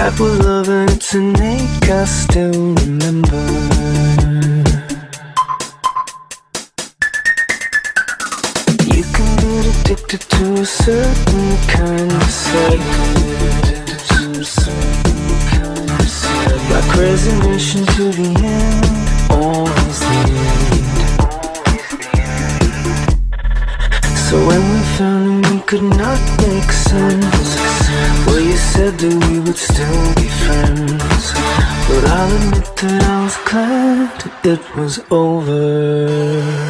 That was love and it's innate, I still remember. You can get addicted to a certain kind of sex Like resignation to the end, always the end. So when we found we could not make sense would still be friends. But I'll admit that I was glad it was over.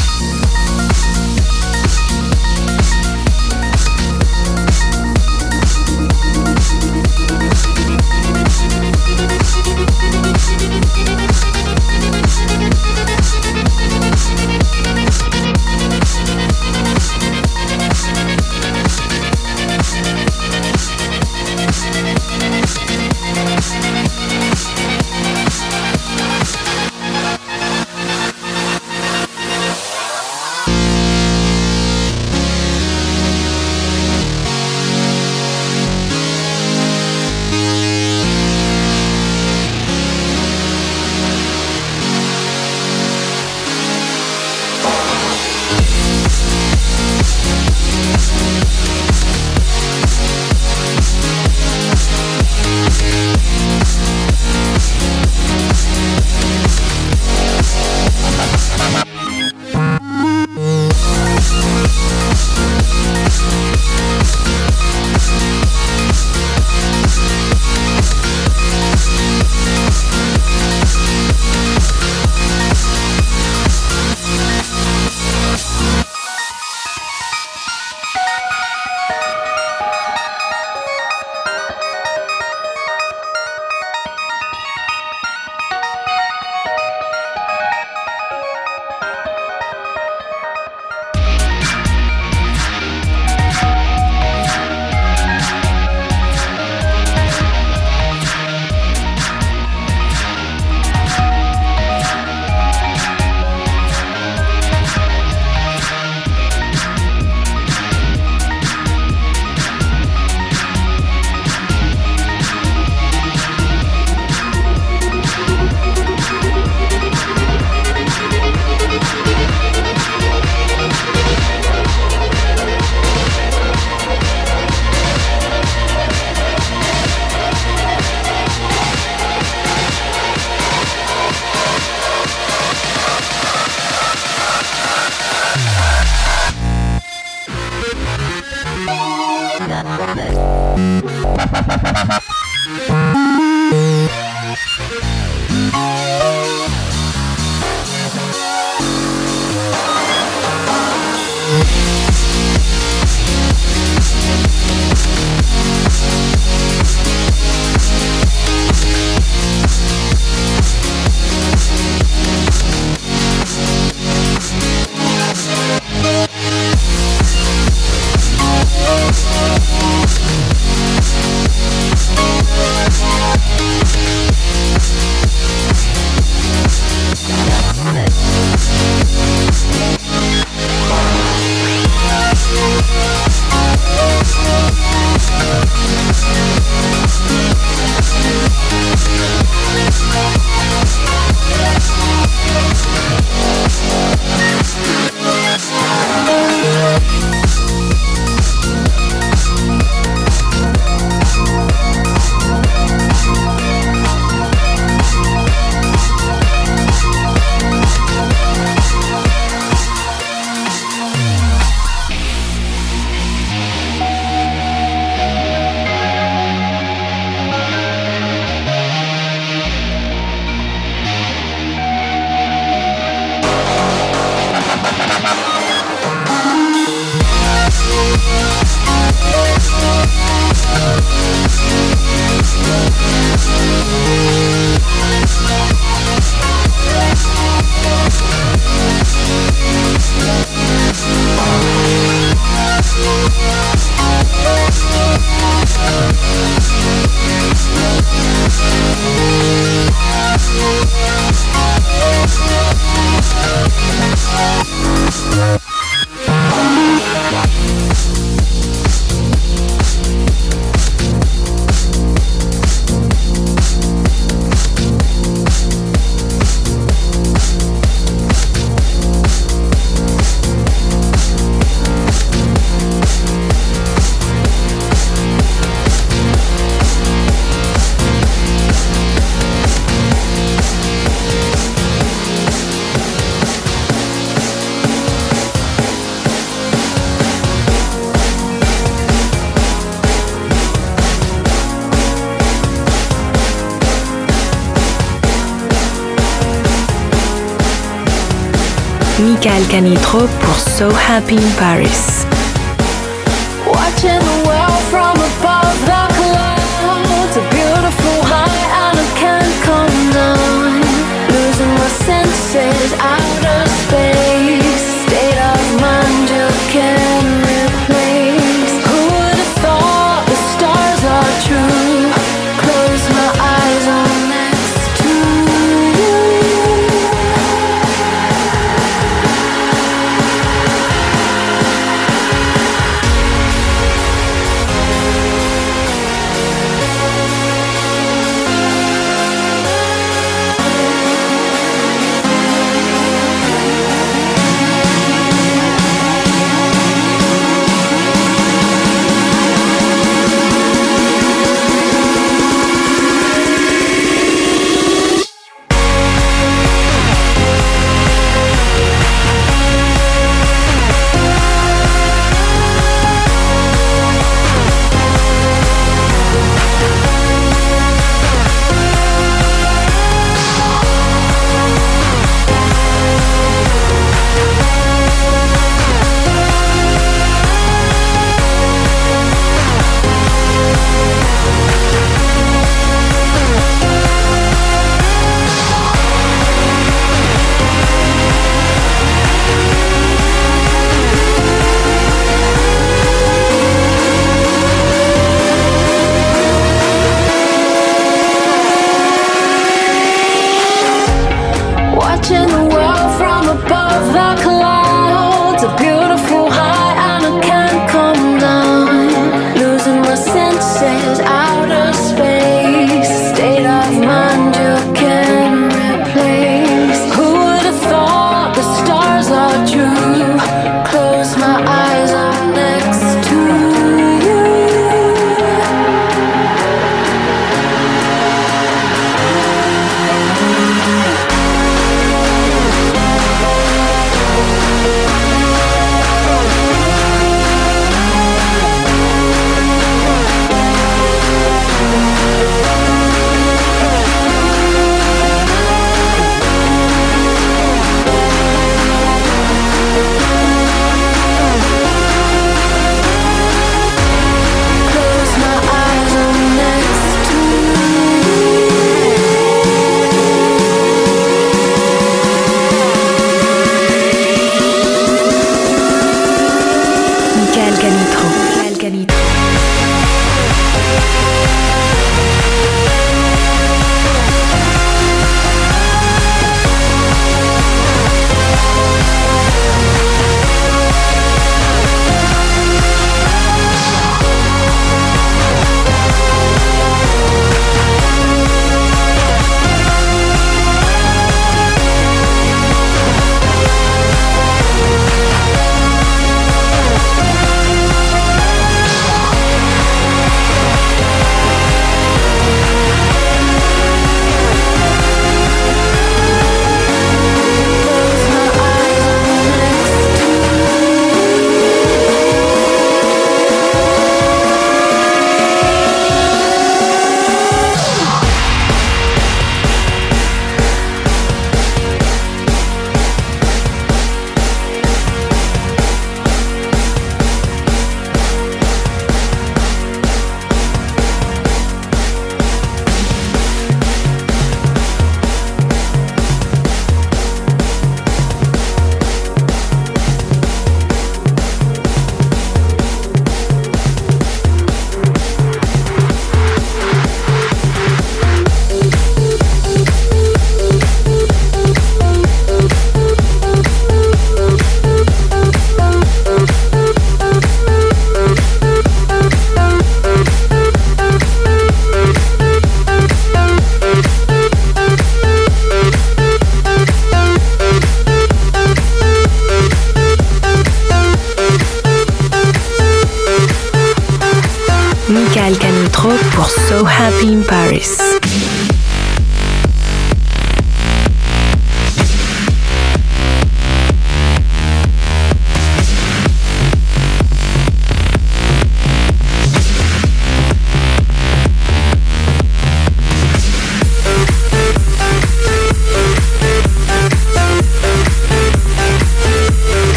Canitrot pour So Happy in Paris.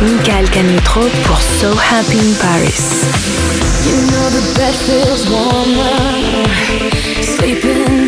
Michael Canutro pour So Happy in Paris. You know the bed feels warmer, sleeping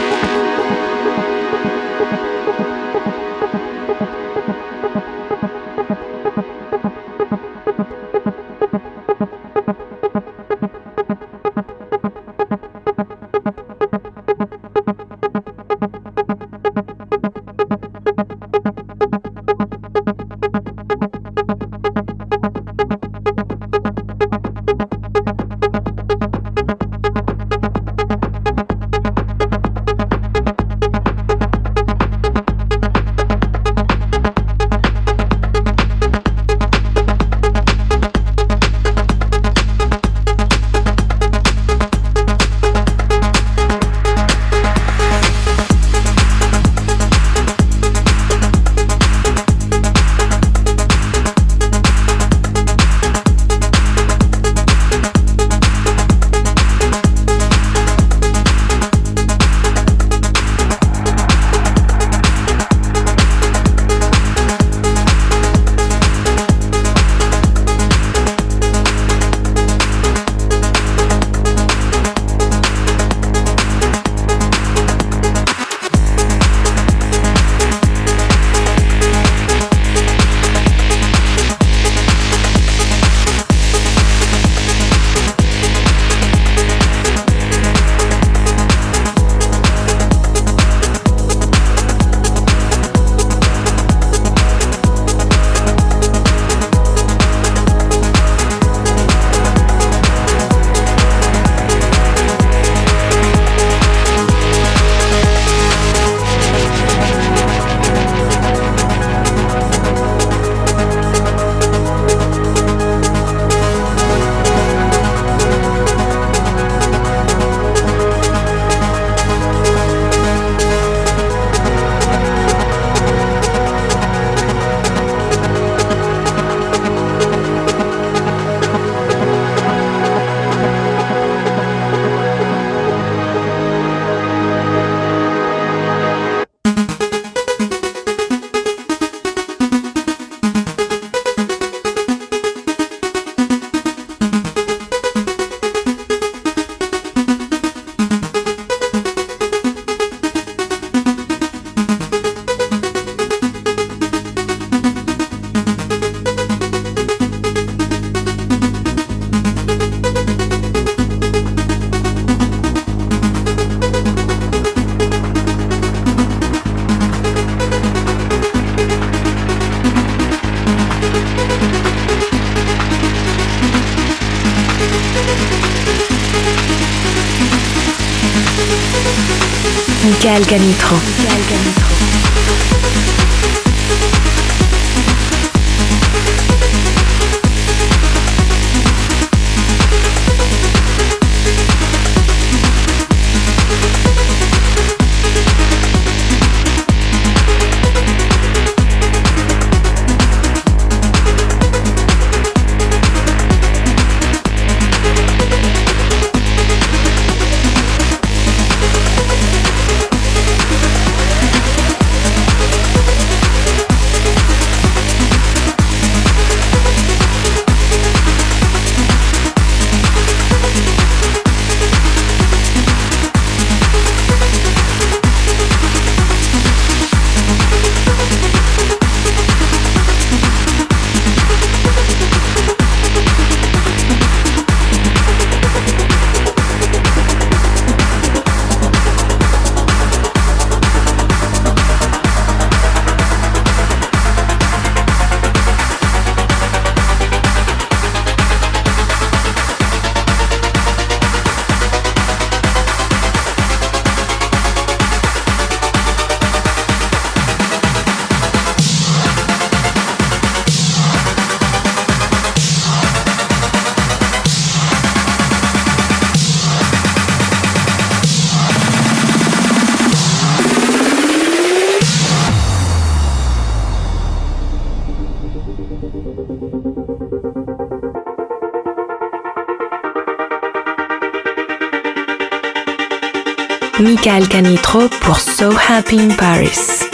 Michael Canitrot pour So Happy in Paris.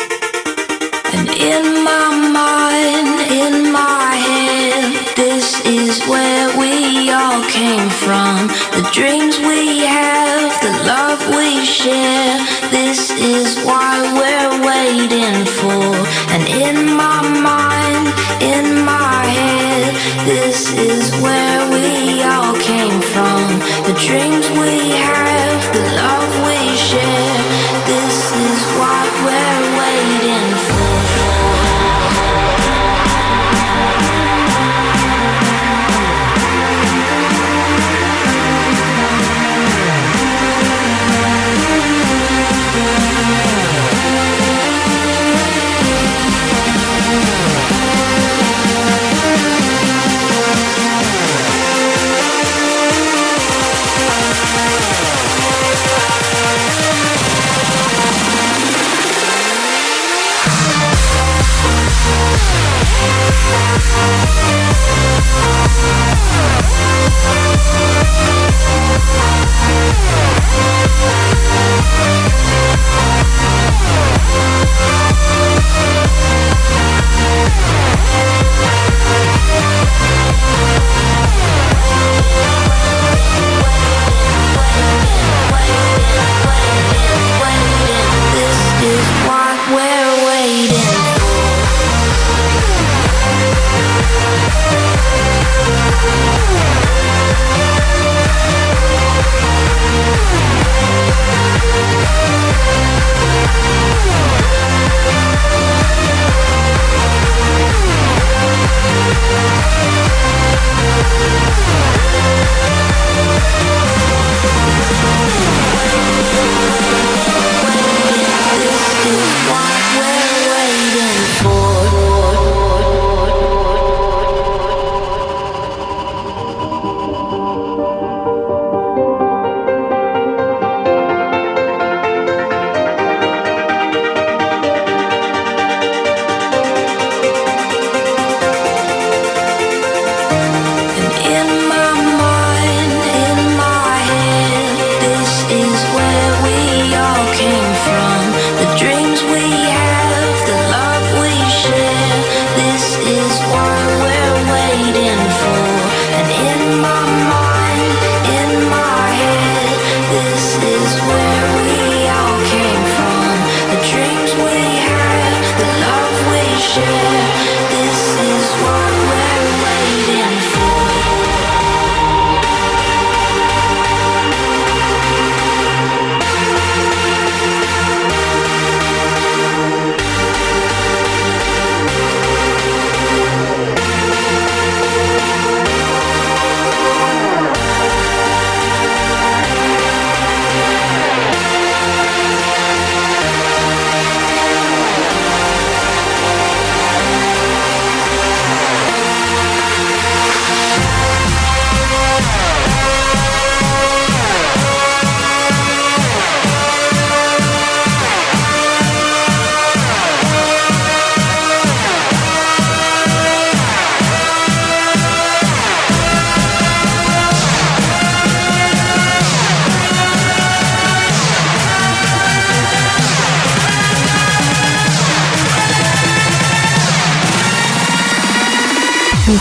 And in my mind, in my head, this is is where we all came from. The dreams we have, the love we share. This is why we're waiting for. And in my mind, in my head, this is where we all came from. The dreams we have, This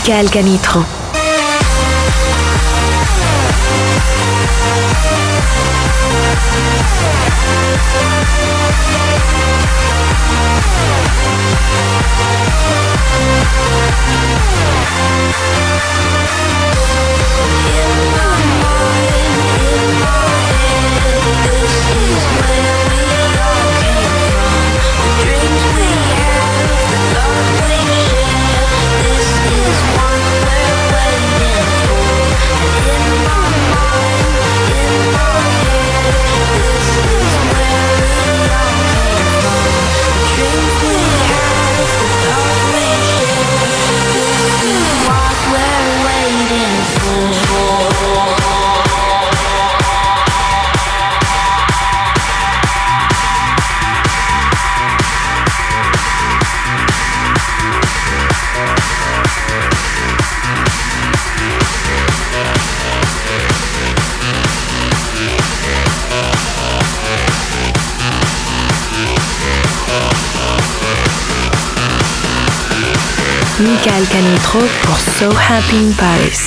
Michael Canitro. So Happy in Paris.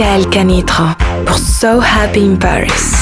Michael Canitrot pour So Happy in Paris.